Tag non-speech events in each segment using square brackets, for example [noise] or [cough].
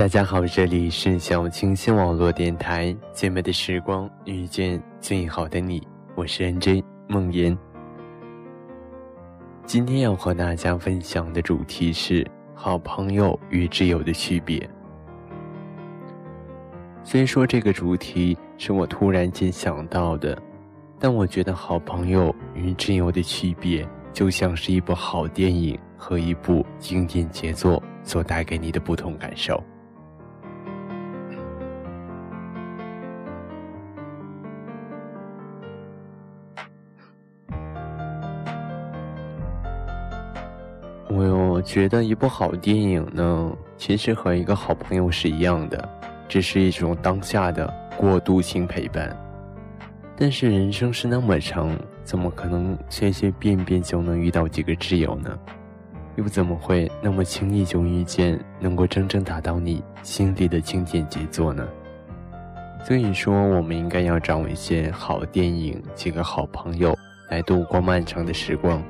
大家好，这里是小清新网络电台，最美的时光遇见最好的你，我是 NJ 梦妍。今天要和大家分享的主题是好朋友与挚友的区别。虽说这个主题是我突然间想到的，但我觉得好朋友与挚友的区别，就像是一部好电影和一部经典杰作所带给你的不同感受。我觉得一部好电影呢，其实和一个好朋友是一样的，只是一种当下的过渡性陪伴。但是人生是那么长，怎么可能随随便便就能遇到几个挚友呢？又怎么会那么轻易就遇见能够真正打到你心里的经典杰作呢？所以说，我们应该要找一些好电影，几个好朋友来度过漫长的时光。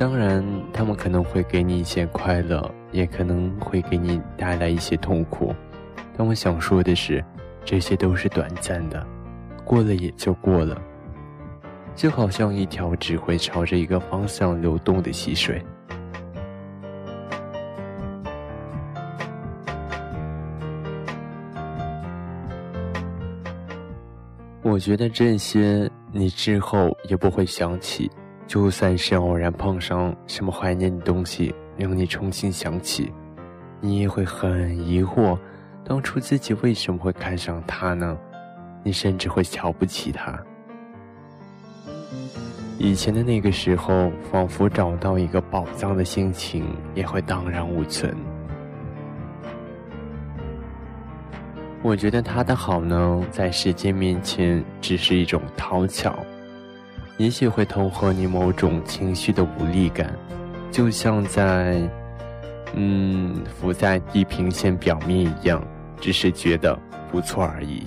当然，他们可能会给你一些快乐，也可能会给你带来一些痛苦。但我想说的是，这些都是短暂的，过了也就过了。就好像一条只会朝着一个方向流动的溪水。我觉得这些你之后也不会想起。就算是偶然碰上什么怀念的东西，令你重新想起，你也会很疑惑，当初自己为什么会看上他呢？你甚至会瞧不起他。以前的那个时候，仿佛找到一个宝藏的心情也会荡然无存。我觉得他的好呢，在时间面前只是一种讨巧。也许会投合你某种情绪的无力感，就像在，嗯，浮在地平线表面一样，只是觉得不错而已。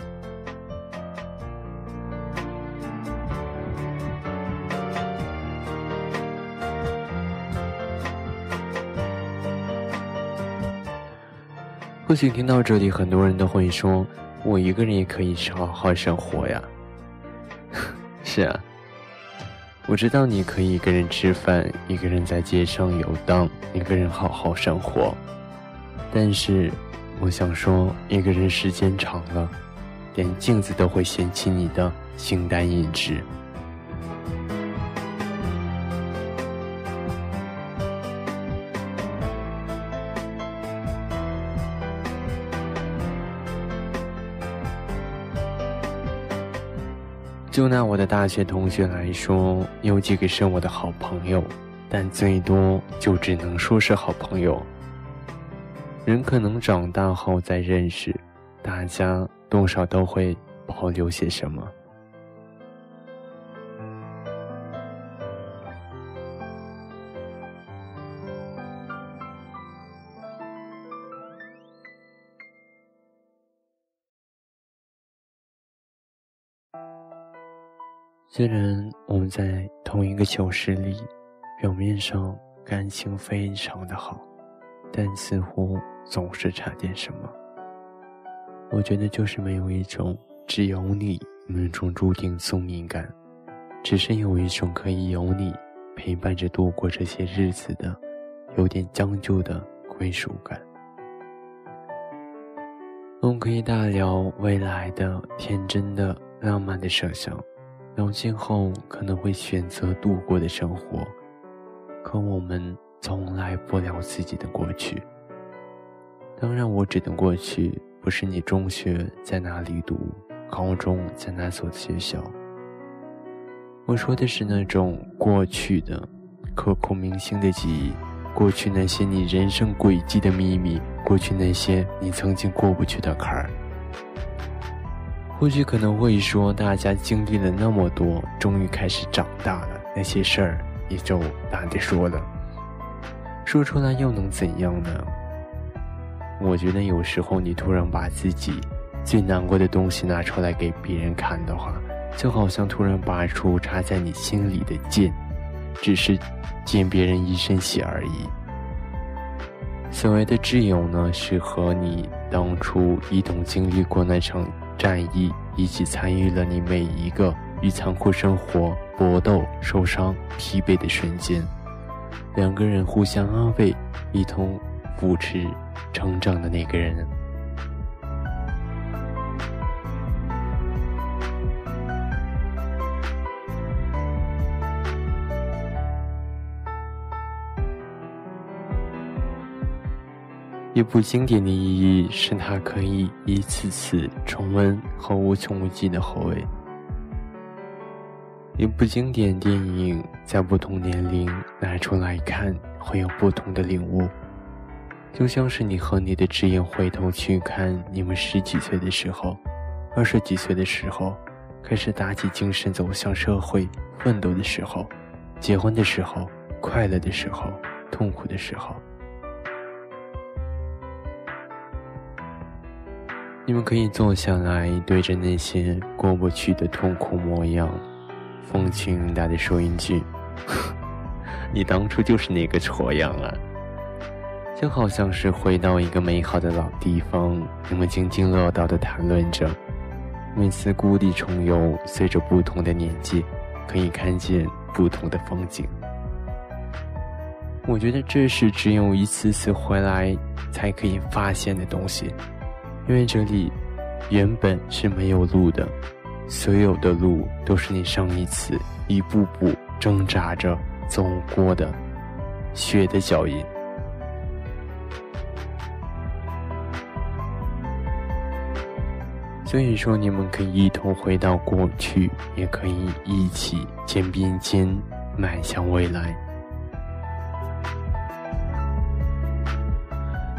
或许听到这里，很多人都会说：“我一个人也可以好好生活呀。[laughs] ”是啊。我知道你可以一个人吃饭，一个人在街上游荡，一个人好好生活。但是，我想说，一个人时间长了，连镜子都会嫌弃你的形单影只。就拿我的大学同学来说，有几个是我的好朋友，但最多就只能说是好朋友。人可能长大后再认识，大家多少都会保留些什么。虽然我们在同一个教室里，表面上感情非常的好，但似乎总是差点什么。我觉得就是没有一种只有你命中注定宿命感，只是有一种可以有你陪伴着度过这些日子的，有点将就的归属感。我们可以大聊未来的天真的、浪漫的设想，聊今后可能会选择度过的生活，可我们从来不聊自己的过去。当然，我指的过去不是你中学在哪里读，高中在哪所学校。我说的是那种过去的、刻骨铭心的记忆，过去那些你人生轨迹的秘密，过去那些你曾经过不去的坎儿。或许可能会说，大家经历了那么多，终于开始长大了，那些事儿也就懒得说了。说出来又能怎样呢？我觉得有时候你突然把自己最难过的东西拿出来给别人看的话，就好像突然拔出插在你心里的剑，只是溅别人一身血而已。所谓的挚友呢，是和你当初一同经历过那场战役，一起参与了你每一个与残酷生活搏斗、受伤、疲惫的瞬间，两个人互相安慰，一同扶持。成长的那个人，一部经典的意义是它可以一次次重温和无穷无尽的回味。一部经典电影在不同年龄拿出来看，会有不同的领悟。就像是你和你的挚友回头去看你们十几岁的时候，二十几岁的时候，开始打起精神走向社会奋斗的时候，结婚的时候，快乐的时候，痛苦的时候，你们可以坐下来，对着那些过不去的痛苦模样，风轻云淡的说一句：“ [laughs] 你当初就是那个挫样啊。”就好像是回到一个美好的老地方，你们津津乐道地谈论着。每次故地重游，随着不同的年纪，可以看见不同的风景。我觉得这是只有一次次回来才可以发现的东西，因为这里原本是没有路的，所有的路都是你上一次一步步挣扎着走过的血的脚印。所以说，你们可以一同回到过去，也可以一起肩并肩迈向未来。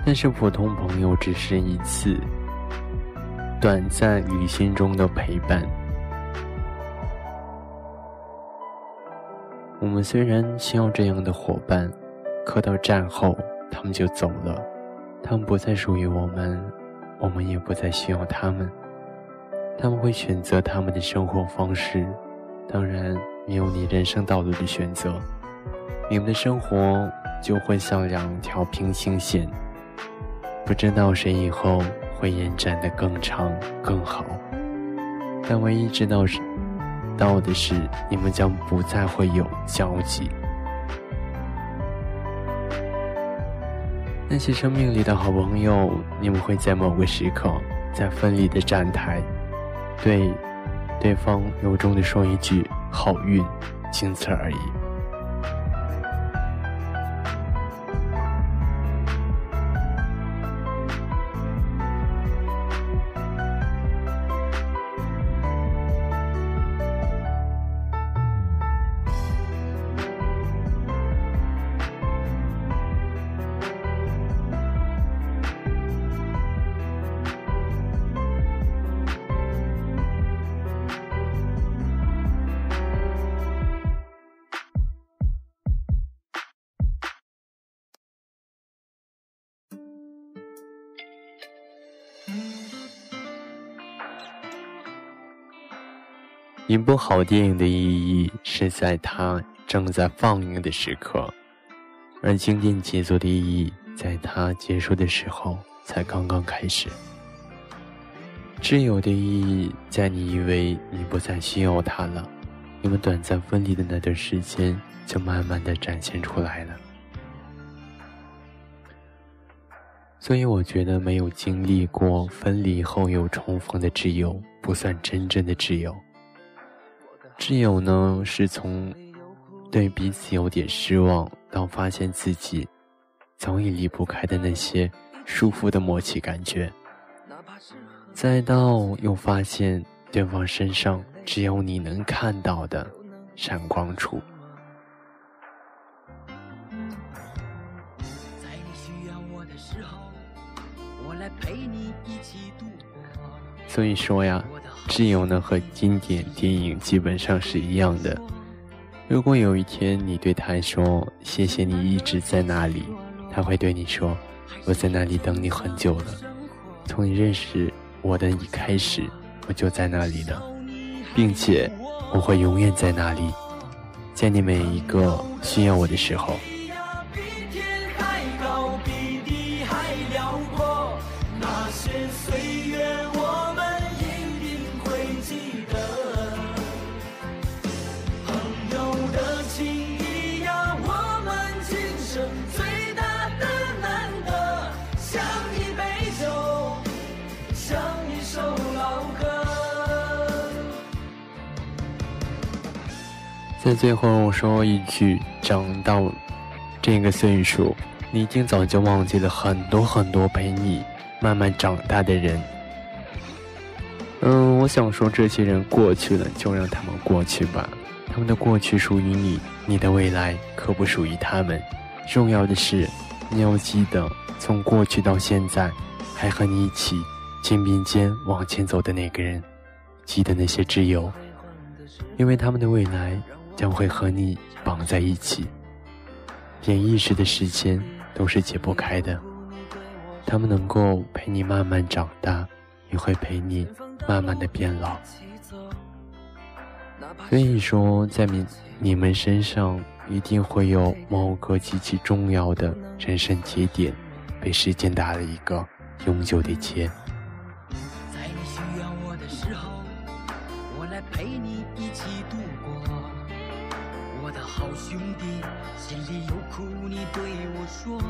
但是，普通朋友只是一次短暂旅行中的陪伴。我们虽然需要这样的伙伴，可到战后，他们就走了，他们不再属于我们，我们也不再需要他们。他们会选择他们的生活方式，当然没有你人生道路的选择。你们的生活就会像两条平行线，不知道谁以后会延展的更长更好。但唯一知道是，到的是你们将不再会有交集。那些生命里的好朋友，你们会在某个时刻，在分离的站台。对，对方由衷的说一句“好运”，仅此而已。一部好电影的意义是在它正在放映的时刻，而经典杰作的意义在它结束的时候才刚刚开始。挚友的意义，在你以为你不再需要他了，你们短暂分离的那段时间，就慢慢的展现出来了。所以我觉得，没有经历过分离后又重逢的挚友，不算真正的挚友。挚友呢，是从对彼此有点失望，到发现自己早已离不开的那些舒服的默契感觉。再到又发现对方身上只有你能看到的闪光处。在你需要我的时候，我来陪你一起度过所以说呀，挚友呢和经典电影基本上是一样的。如果有一天你对他说“谢谢你一直在那里”，他会对你说：“我在那里等你很久了，从你认识。”我的一开始，我就在那里了，并且我会永远在那里，在你每一个需要我的时候。在最后说一句：长到这个岁数，你已经早就忘记了很多很多陪你慢慢长大的人。嗯，我想说，这些人过去了，就让他们过去吧。他们的过去属于你，你的未来可不属于他们。重要的是，你要记得，从过去到现在，还和你一起肩并肩往前走的那个人，记得那些挚友，因为他们的未来。将会和你绑在一起，连一时的时间都是解不开的。他们能够陪你慢慢长大，也会陪你慢慢的变老。所以说，在你你们身上一定会有某个极其重要的人生节点，被时间打了一个永久的结。在你需要我的时候，我来陪你一起度过。我的好兄弟，心里有苦你对我说。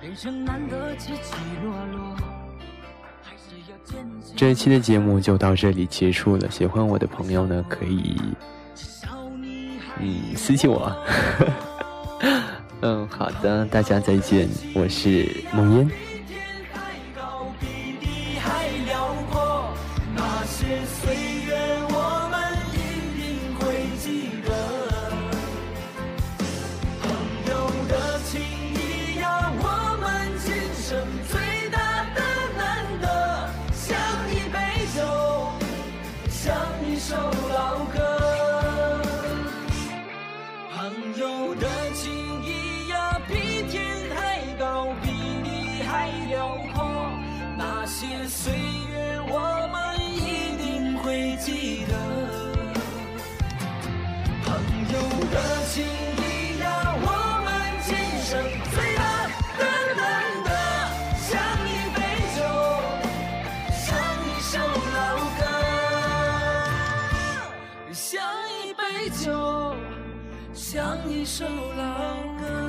人生难得起起落落，这一期的节目就到这里结束了。喜欢我的朋友呢，可以嗯私信我。[laughs] 嗯，好的，大家再见，我是梦烟。我的情谊呀比天还高比地还辽阔那些岁月我们一定会记得。朋友的情像一首老歌。